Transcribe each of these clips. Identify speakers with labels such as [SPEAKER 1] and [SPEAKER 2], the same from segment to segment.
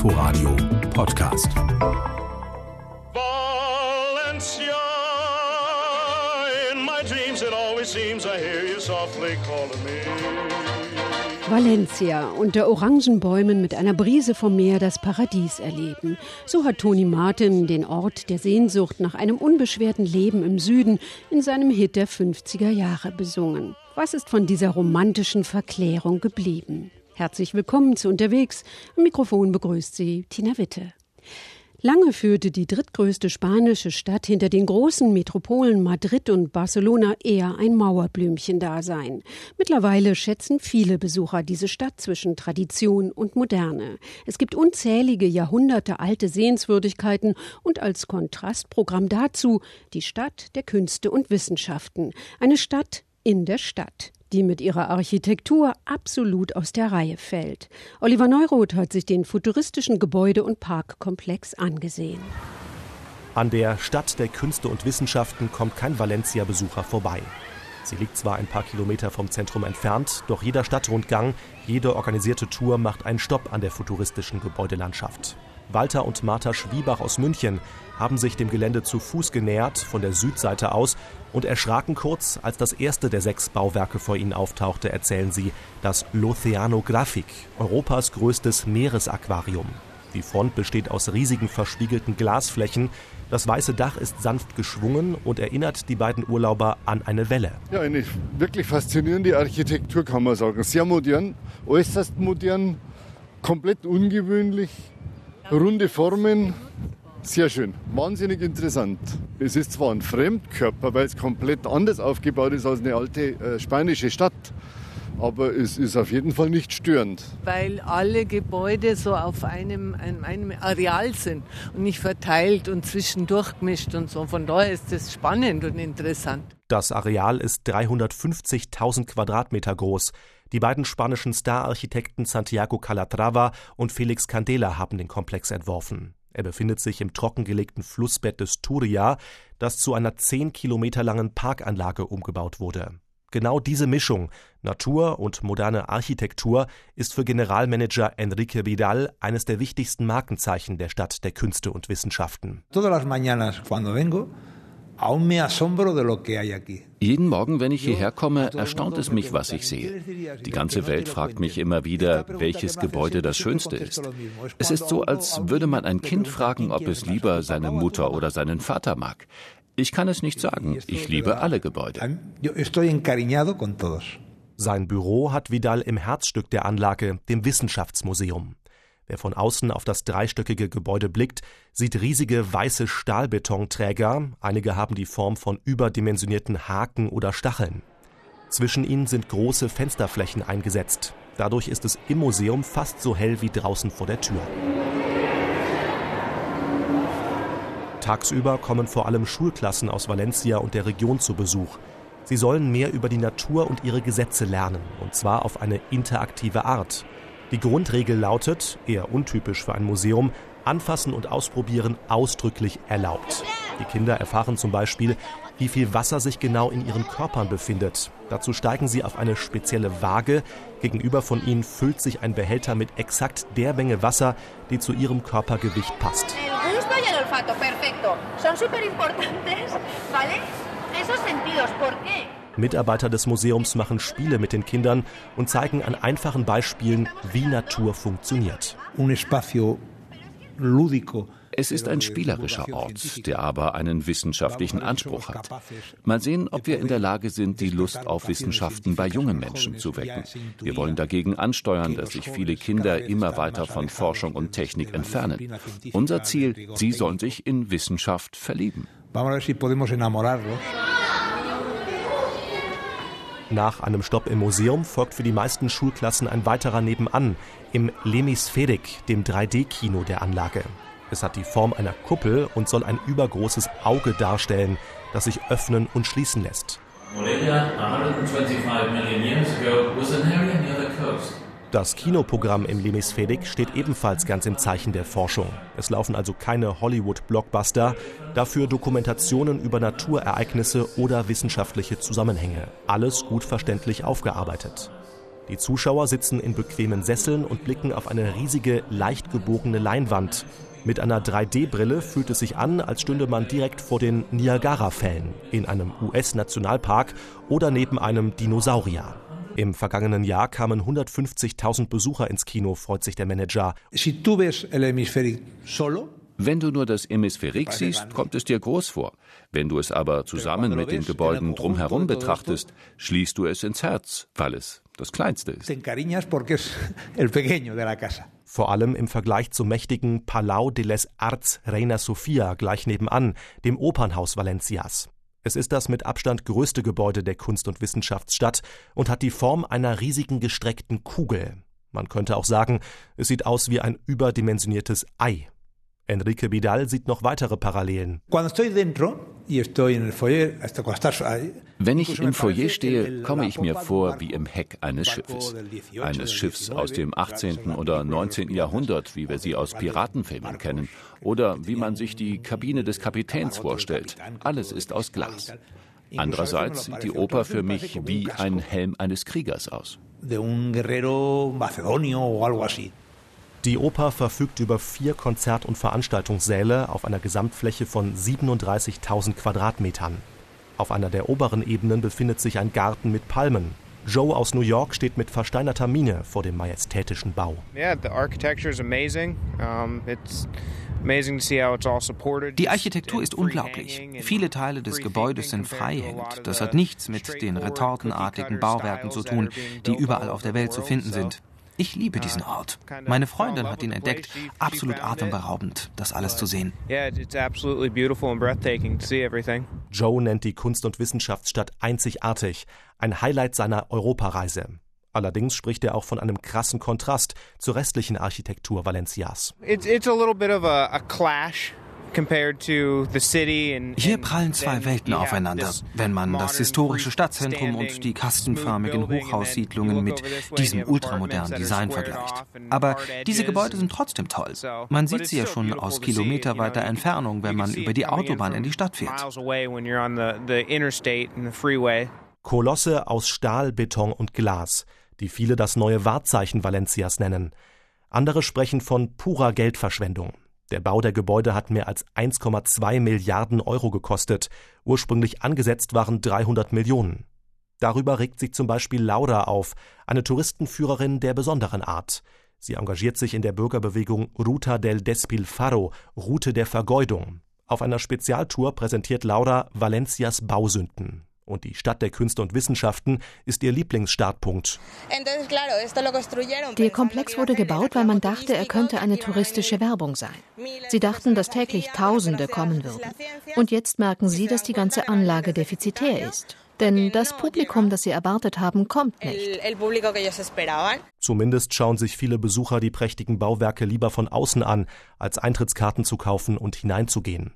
[SPEAKER 1] Inforadio Podcast.
[SPEAKER 2] Valencia, in my dreams it always seems I hear you softly calling me.
[SPEAKER 3] Valencia, unter Orangenbäumen mit einer Brise vom Meer das Paradies erleben. So hat Toni Martin den Ort der Sehnsucht nach einem unbeschwerten Leben im Süden in seinem Hit der 50er Jahre besungen. Was ist von dieser romantischen Verklärung geblieben? Herzlich willkommen zu Unterwegs. Am Mikrofon begrüßt Sie Tina Witte. Lange führte die drittgrößte spanische Stadt hinter den großen Metropolen Madrid und Barcelona eher ein Mauerblümchen-Dasein. Mittlerweile schätzen viele Besucher diese Stadt zwischen Tradition und Moderne. Es gibt unzählige Jahrhunderte alte Sehenswürdigkeiten und als Kontrastprogramm dazu die Stadt der Künste und Wissenschaften. Eine Stadt in der Stadt die mit ihrer Architektur absolut aus der Reihe fällt. Oliver Neuroth hat sich den futuristischen Gebäude- und Parkkomplex angesehen.
[SPEAKER 4] An der Stadt der Künste und Wissenschaften kommt kein Valencia-Besucher vorbei. Sie liegt zwar ein paar Kilometer vom Zentrum entfernt, doch jeder Stadtrundgang, jede organisierte Tour macht einen Stopp an der futuristischen Gebäudelandschaft. Walter und Martha Schwiebach aus München haben sich dem Gelände zu Fuß genähert, von der Südseite aus, und erschraken kurz, als das erste der sechs Bauwerke vor ihnen auftauchte, erzählen sie, das L'Oceanographic, Europas größtes Meeresaquarium. Die Front besteht aus riesigen verspiegelten Glasflächen. Das weiße Dach ist sanft geschwungen und erinnert die beiden Urlauber an eine Welle.
[SPEAKER 5] Ja, eine wirklich faszinierende Architektur kann man sagen. Sehr modern, äußerst modern, komplett ungewöhnlich, runde Formen, sehr schön, wahnsinnig interessant. Es ist zwar ein Fremdkörper, weil es komplett anders aufgebaut ist als eine alte äh, spanische Stadt, aber es ist auf jeden Fall nicht störend.
[SPEAKER 6] Weil alle Gebäude so auf einem, einem, einem Areal sind und nicht verteilt und zwischendurch gemischt und so. Von daher ist es spannend und interessant.
[SPEAKER 4] Das Areal ist 350.000 Quadratmeter groß. Die beiden spanischen Star-Architekten Santiago Calatrava und Felix Candela haben den Komplex entworfen. Er befindet sich im trockengelegten Flussbett des Turia, das zu einer zehn Kilometer langen Parkanlage umgebaut wurde. Genau diese Mischung, Natur und moderne Architektur, ist für Generalmanager Enrique Vidal eines der wichtigsten Markenzeichen der Stadt der Künste und Wissenschaften.
[SPEAKER 7] Todas las mañanas cuando vengo
[SPEAKER 8] jeden Morgen, wenn ich hierher komme, erstaunt es mich, was ich sehe. Die ganze Welt fragt mich immer wieder, welches Gebäude das schönste ist. Es ist so, als würde man ein Kind fragen, ob es lieber seine Mutter oder seinen Vater mag. Ich kann es nicht sagen. Ich liebe alle Gebäude.
[SPEAKER 4] Sein Büro hat Vidal im Herzstück der Anlage, dem Wissenschaftsmuseum. Wer von außen auf das dreistöckige Gebäude blickt, sieht riesige weiße Stahlbetonträger, einige haben die Form von überdimensionierten Haken oder Stacheln. Zwischen ihnen sind große Fensterflächen eingesetzt. Dadurch ist es im Museum fast so hell wie draußen vor der Tür. Tagsüber kommen vor allem Schulklassen aus Valencia und der Region zu Besuch. Sie sollen mehr über die Natur und ihre Gesetze lernen, und zwar auf eine interaktive Art. Die Grundregel lautet, eher untypisch für ein Museum, Anfassen und Ausprobieren ausdrücklich erlaubt. Die Kinder erfahren zum Beispiel, wie viel Wasser sich genau in ihren Körpern befindet. Dazu steigen sie auf eine spezielle Waage. Gegenüber von ihnen füllt sich ein Behälter mit exakt der Menge Wasser, die zu ihrem Körpergewicht passt. Mitarbeiter des Museums machen Spiele mit den Kindern und zeigen an einfachen Beispielen, wie Natur funktioniert.
[SPEAKER 8] Es ist ein spielerischer Ort, der aber einen wissenschaftlichen Anspruch hat. Mal sehen, ob wir in der Lage sind, die Lust auf Wissenschaften bei jungen Menschen zu wecken. Wir wollen dagegen ansteuern, dass sich viele Kinder immer weiter von Forschung und Technik entfernen. Unser Ziel, sie sollen sich in Wissenschaft verlieben.
[SPEAKER 4] Nach einem Stopp im Museum folgt für die meisten Schulklassen ein weiterer nebenan, im Lemisphärik, dem 3D-Kino der Anlage. Es hat die Form einer Kuppel und soll ein übergroßes Auge darstellen, das sich öffnen und schließen lässt. Morelia, 125 million years ago, was an area near. Das Kinoprogramm im Lemisphädik steht ebenfalls ganz im Zeichen der Forschung. Es laufen also keine Hollywood-Blockbuster, dafür Dokumentationen über Naturereignisse oder wissenschaftliche Zusammenhänge. Alles gut verständlich aufgearbeitet. Die Zuschauer sitzen in bequemen Sesseln und blicken auf eine riesige, leicht gebogene Leinwand. Mit einer 3D-Brille fühlt es sich an, als stünde man direkt vor den Niagara-Fällen in einem US-Nationalpark oder neben einem Dinosaurier. Im vergangenen Jahr kamen 150.000 Besucher ins Kino, freut sich der Manager.
[SPEAKER 8] Wenn du nur das Hemisphärik siehst, kommt es dir groß vor. Wenn du es aber zusammen mit den Gebäuden drumherum betrachtest, schließt du es ins Herz, weil es das kleinste ist.
[SPEAKER 4] Vor allem im Vergleich zum mächtigen Palau de les Arts Reina Sofia gleich nebenan, dem Opernhaus Valencias. Es ist das mit Abstand größte Gebäude der Kunst- und Wissenschaftsstadt und hat die Form einer riesigen gestreckten Kugel. Man könnte auch sagen, es sieht aus wie ein überdimensioniertes Ei. Enrique Vidal sieht noch weitere Parallelen.
[SPEAKER 8] Wenn ich im Foyer stehe, komme ich mir vor wie im Heck eines Schiffes. Eines Schiffs aus dem 18. oder 19. Jahrhundert, wie wir sie aus Piratenfilmen kennen. Oder wie man sich die Kabine des Kapitäns vorstellt. Alles ist aus Glas. Andererseits sieht die Oper für mich wie ein Helm eines Kriegers aus.
[SPEAKER 4] Die Oper verfügt über vier Konzert- und Veranstaltungssäle auf einer Gesamtfläche von 37.000 Quadratmetern. Auf einer der oberen Ebenen befindet sich ein Garten mit Palmen. Joe aus New York steht mit versteinerter Miene vor dem majestätischen Bau.
[SPEAKER 9] Yeah, the architecture is amazing. Um, it's
[SPEAKER 10] die Architektur ist unglaublich. Viele Teile des Gebäudes sind freihängend. Das hat nichts mit den retortenartigen Bauwerken zu tun, die überall auf der Welt zu finden sind. Ich liebe diesen Ort. Meine Freundin hat ihn entdeckt. Absolut atemberaubend, das alles zu sehen.
[SPEAKER 4] Joe nennt die Kunst- und Wissenschaftsstadt einzigartig, ein Highlight seiner Europareise. Allerdings spricht er auch von einem krassen Kontrast zur restlichen Architektur Valencias.
[SPEAKER 9] It's, it's a little bit of a, a clash
[SPEAKER 10] hier prallen zwei Welten aufeinander, wenn man das historische Stadtzentrum und die kastenförmigen Hochhaussiedlungen mit diesem ultramodernen Design vergleicht. Aber diese Gebäude sind trotzdem toll. Man sieht sie ja schon aus kilometerweiter Entfernung, wenn man über die Autobahn in die Stadt fährt.
[SPEAKER 4] Kolosse aus Stahl, Beton und Glas, die viele das neue Wahrzeichen Valencias nennen. Andere sprechen von purer Geldverschwendung. Der Bau der Gebäude hat mehr als 1,2 Milliarden Euro gekostet. Ursprünglich angesetzt waren 300 Millionen. Darüber regt sich zum Beispiel Laura auf, eine Touristenführerin der besonderen Art. Sie engagiert sich in der Bürgerbewegung Ruta del Despilfarro, Route der Vergeudung. Auf einer Spezialtour präsentiert Laura Valencias Bausünden und die Stadt der Künste und Wissenschaften ist ihr Lieblingsstartpunkt.
[SPEAKER 11] Der Komplex wurde gebaut, weil man dachte, er könnte eine touristische Werbung sein. Sie dachten, dass täglich Tausende kommen würden. Und jetzt merken sie, dass die ganze Anlage defizitär ist. Denn das Publikum, das sie erwartet haben, kommt nicht.
[SPEAKER 4] Zumindest schauen sich viele Besucher die prächtigen Bauwerke lieber von außen an, als Eintrittskarten zu kaufen und hineinzugehen.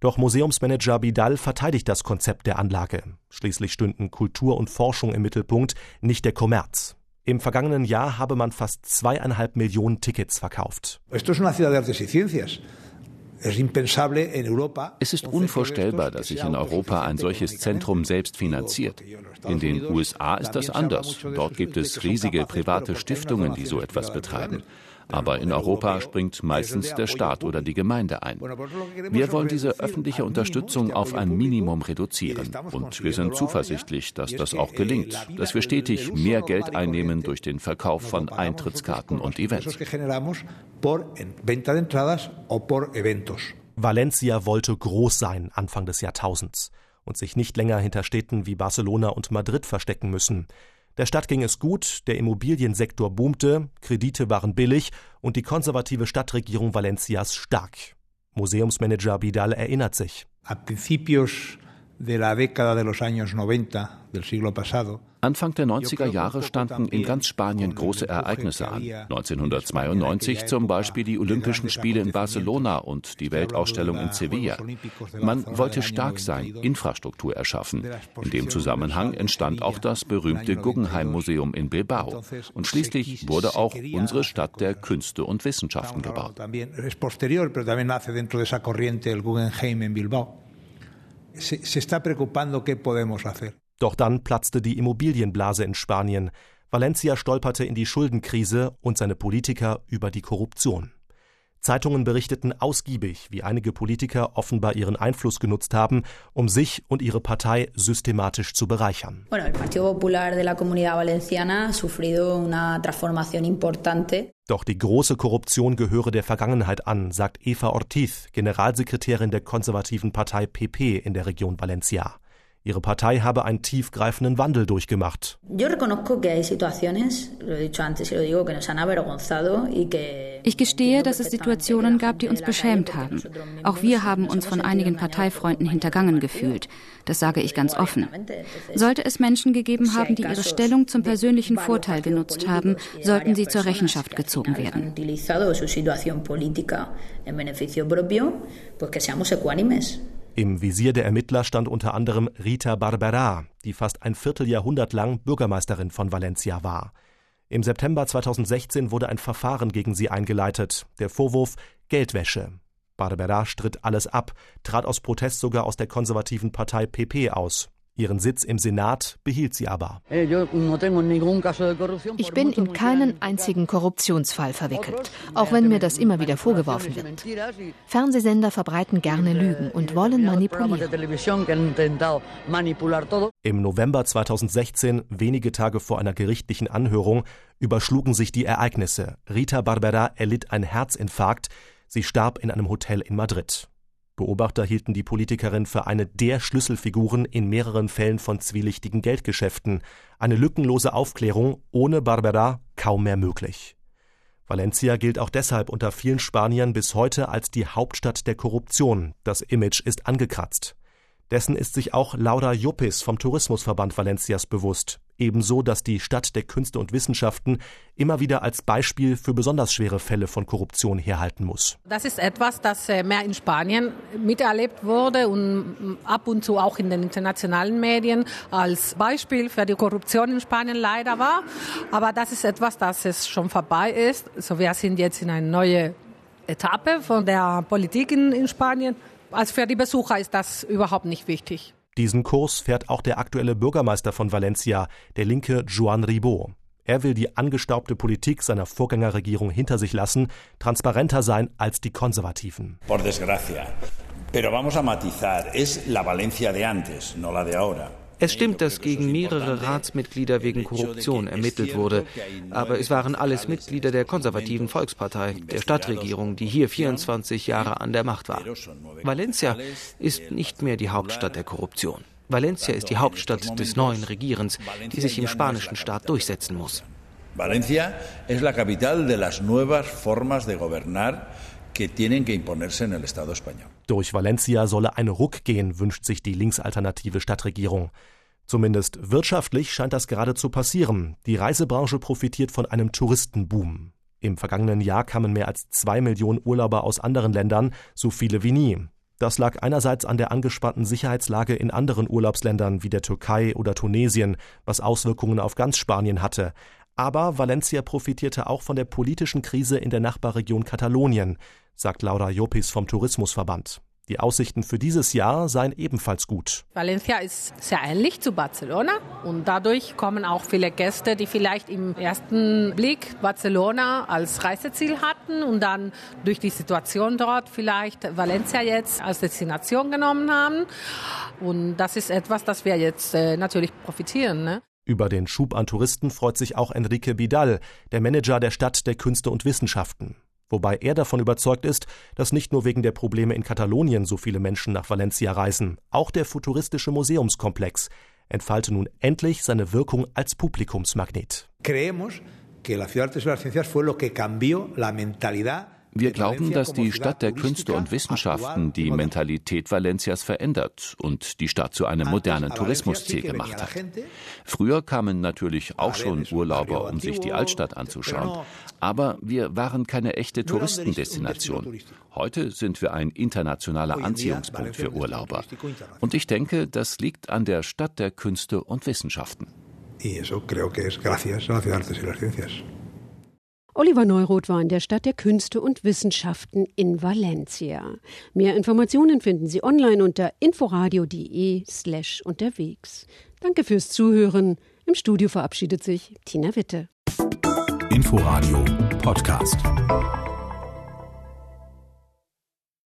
[SPEAKER 4] Doch Museumsmanager Bidal verteidigt das Konzept der Anlage. Schließlich stünden Kultur und Forschung im Mittelpunkt, nicht der Kommerz. Im vergangenen Jahr habe man fast zweieinhalb Millionen Tickets verkauft.
[SPEAKER 8] Es ist unvorstellbar, dass sich in Europa ein solches Zentrum selbst finanziert. In den USA ist das anders. Dort gibt es riesige private Stiftungen, die so etwas betreiben. Aber in Europa springt meistens der Staat oder die Gemeinde ein. Wir wollen diese öffentliche Unterstützung auf ein Minimum reduzieren. Und wir sind zuversichtlich, dass das auch gelingt, dass wir stetig mehr Geld einnehmen durch den Verkauf von Eintrittskarten und Events.
[SPEAKER 4] Valencia wollte groß sein Anfang des Jahrtausends und sich nicht länger hinter Städten wie Barcelona und Madrid verstecken müssen. Der Stadt ging es gut, der Immobiliensektor boomte, Kredite waren billig und die konservative Stadtregierung Valencias stark. Museumsmanager Bidal erinnert sich. A principios de la década de los años
[SPEAKER 8] 90 del siglo pasado Anfang der 90er Jahre standen in ganz Spanien große Ereignisse an. 1992 zum Beispiel die Olympischen Spiele in Barcelona und die Weltausstellung in Sevilla. Man wollte stark sein, Infrastruktur erschaffen. In dem Zusammenhang entstand auch das berühmte Guggenheim Museum in Bilbao. Und schließlich wurde auch unsere Stadt der Künste und Wissenschaften gebaut.
[SPEAKER 4] Se está preocupando qué podemos hacer. Doch dann platzte die Immobilienblase in Spanien. Valencia stolperte in die Schuldenkrise und seine Politiker über die Korruption. Zeitungen berichteten ausgiebig, wie einige Politiker offenbar ihren Einfluss genutzt haben, um sich und ihre Partei systematisch zu bereichern. Doch die große Korruption gehöre der Vergangenheit an, sagt Eva Ortiz, Generalsekretärin der konservativen Partei PP in der Region Valencia. Ihre Partei habe einen tiefgreifenden Wandel durchgemacht.
[SPEAKER 12] Ich gestehe, dass es Situationen gab, die uns beschämt haben. Auch wir haben uns von einigen Parteifreunden hintergangen gefühlt. Das sage ich ganz offen. Sollte es Menschen gegeben haben, die ihre Stellung zum persönlichen Vorteil genutzt haben, sollten sie zur Rechenschaft gezogen werden.
[SPEAKER 4] Im Visier der Ermittler stand unter anderem Rita Barberá, die fast ein Vierteljahrhundert lang Bürgermeisterin von Valencia war. Im September 2016 wurde ein Verfahren gegen sie eingeleitet. Der Vorwurf Geldwäsche. Barberá stritt alles ab, trat aus Protest sogar aus der konservativen Partei PP aus. Ihren Sitz im Senat behielt sie aber.
[SPEAKER 11] Ich bin in keinen einzigen Korruptionsfall verwickelt, auch wenn mir das immer wieder vorgeworfen wird. Fernsehsender verbreiten gerne Lügen und wollen manipulieren.
[SPEAKER 4] Im November 2016, wenige Tage vor einer gerichtlichen Anhörung, überschlugen sich die Ereignisse. Rita Barbera erlitt einen Herzinfarkt. Sie starb in einem Hotel in Madrid. Beobachter hielten die Politikerin für eine der Schlüsselfiguren in mehreren Fällen von zwielichtigen Geldgeschäften. Eine lückenlose Aufklärung ohne Barbera kaum mehr möglich. Valencia gilt auch deshalb unter vielen Spaniern bis heute als die Hauptstadt der Korruption. Das Image ist angekratzt. Dessen ist sich auch Laura Juppis vom Tourismusverband Valencias bewusst. Ebenso, dass die Stadt der Künste und Wissenschaften immer wieder als Beispiel für besonders schwere Fälle von Korruption herhalten muss.
[SPEAKER 13] Das ist etwas, das äh, mehr in Spanien miterlebt wurde und ab und zu auch in den internationalen Medien als Beispiel für die Korruption in Spanien leider war. Aber das ist etwas, das es schon vorbei ist. So, wir sind jetzt in eine neue Etappe von der Politik in, in Spanien. Also für die Besucher ist das überhaupt nicht wichtig.
[SPEAKER 4] Diesen Kurs fährt auch der aktuelle Bürgermeister von Valencia, der linke Juan Ribó. Er will die angestaubte Politik seiner Vorgängerregierung hinter sich lassen, transparenter sein als die Konservativen.
[SPEAKER 14] Por desgracia. Pero vamos a matizar, es la Valencia de antes, no la de ahora.
[SPEAKER 10] Es stimmt, dass gegen mehrere Ratsmitglieder wegen Korruption ermittelt wurde, aber es waren alles Mitglieder der konservativen Volkspartei, der Stadtregierung, die hier 24 Jahre an der Macht war. Valencia ist nicht mehr die Hauptstadt der Korruption. Valencia ist die Hauptstadt des neuen Regierens, die sich im spanischen Staat durchsetzen muss.
[SPEAKER 14] Valencia es la capital de las nuevas formas de gobernar que tienen que imponerse en el Estado español.
[SPEAKER 4] Durch Valencia solle ein Ruck gehen, wünscht sich die linksalternative Stadtregierung. Zumindest wirtschaftlich scheint das gerade zu passieren. Die Reisebranche profitiert von einem Touristenboom. Im vergangenen Jahr kamen mehr als zwei Millionen Urlauber aus anderen Ländern, so viele wie nie. Das lag einerseits an der angespannten Sicherheitslage in anderen Urlaubsländern wie der Türkei oder Tunesien, was Auswirkungen auf ganz Spanien hatte. Aber Valencia profitierte auch von der politischen Krise in der Nachbarregion Katalonien, sagt Laura Jopis vom Tourismusverband. Die Aussichten für dieses Jahr seien ebenfalls gut.
[SPEAKER 13] Valencia ist sehr ähnlich zu Barcelona und dadurch kommen auch viele Gäste, die vielleicht im ersten Blick Barcelona als Reiseziel hatten und dann durch die Situation dort vielleicht Valencia jetzt als Destination genommen haben. Und das ist etwas, das wir jetzt äh, natürlich profitieren. Ne?
[SPEAKER 4] Über den Schub an Touristen freut sich auch Enrique Vidal, der Manager der Stadt der Künste und Wissenschaften wobei er davon überzeugt ist, dass nicht nur wegen der Probleme in Katalonien so viele Menschen nach Valencia reisen, auch der futuristische Museumskomplex entfalte nun endlich seine Wirkung als Publikumsmagnet.
[SPEAKER 7] Creemos que la ciudad de las ciencias fue lo que cambió la mentalidad
[SPEAKER 8] wir glauben, dass die Stadt der Künste und Wissenschaften die Mentalität Valencias verändert und die Stadt zu einem modernen Tourismusziel gemacht hat. Früher kamen natürlich auch schon Urlauber, um sich die Altstadt anzuschauen, aber wir waren keine echte Touristendestination. Heute sind wir ein internationaler Anziehungspunkt für Urlauber. Und ich denke, das liegt an der Stadt der Künste und Wissenschaften.
[SPEAKER 7] Y eso creo que es gracias a la ciudad de las artes y las ciencias.
[SPEAKER 3] Oliver Neuroth war in der Stadt der Künste und Wissenschaften in Valencia. Mehr Informationen finden Sie online unter inforadio.de slash unterwegs. Danke fürs Zuhören. Im Studio verabschiedet sich Tina Witte.
[SPEAKER 1] Inforadio Podcast.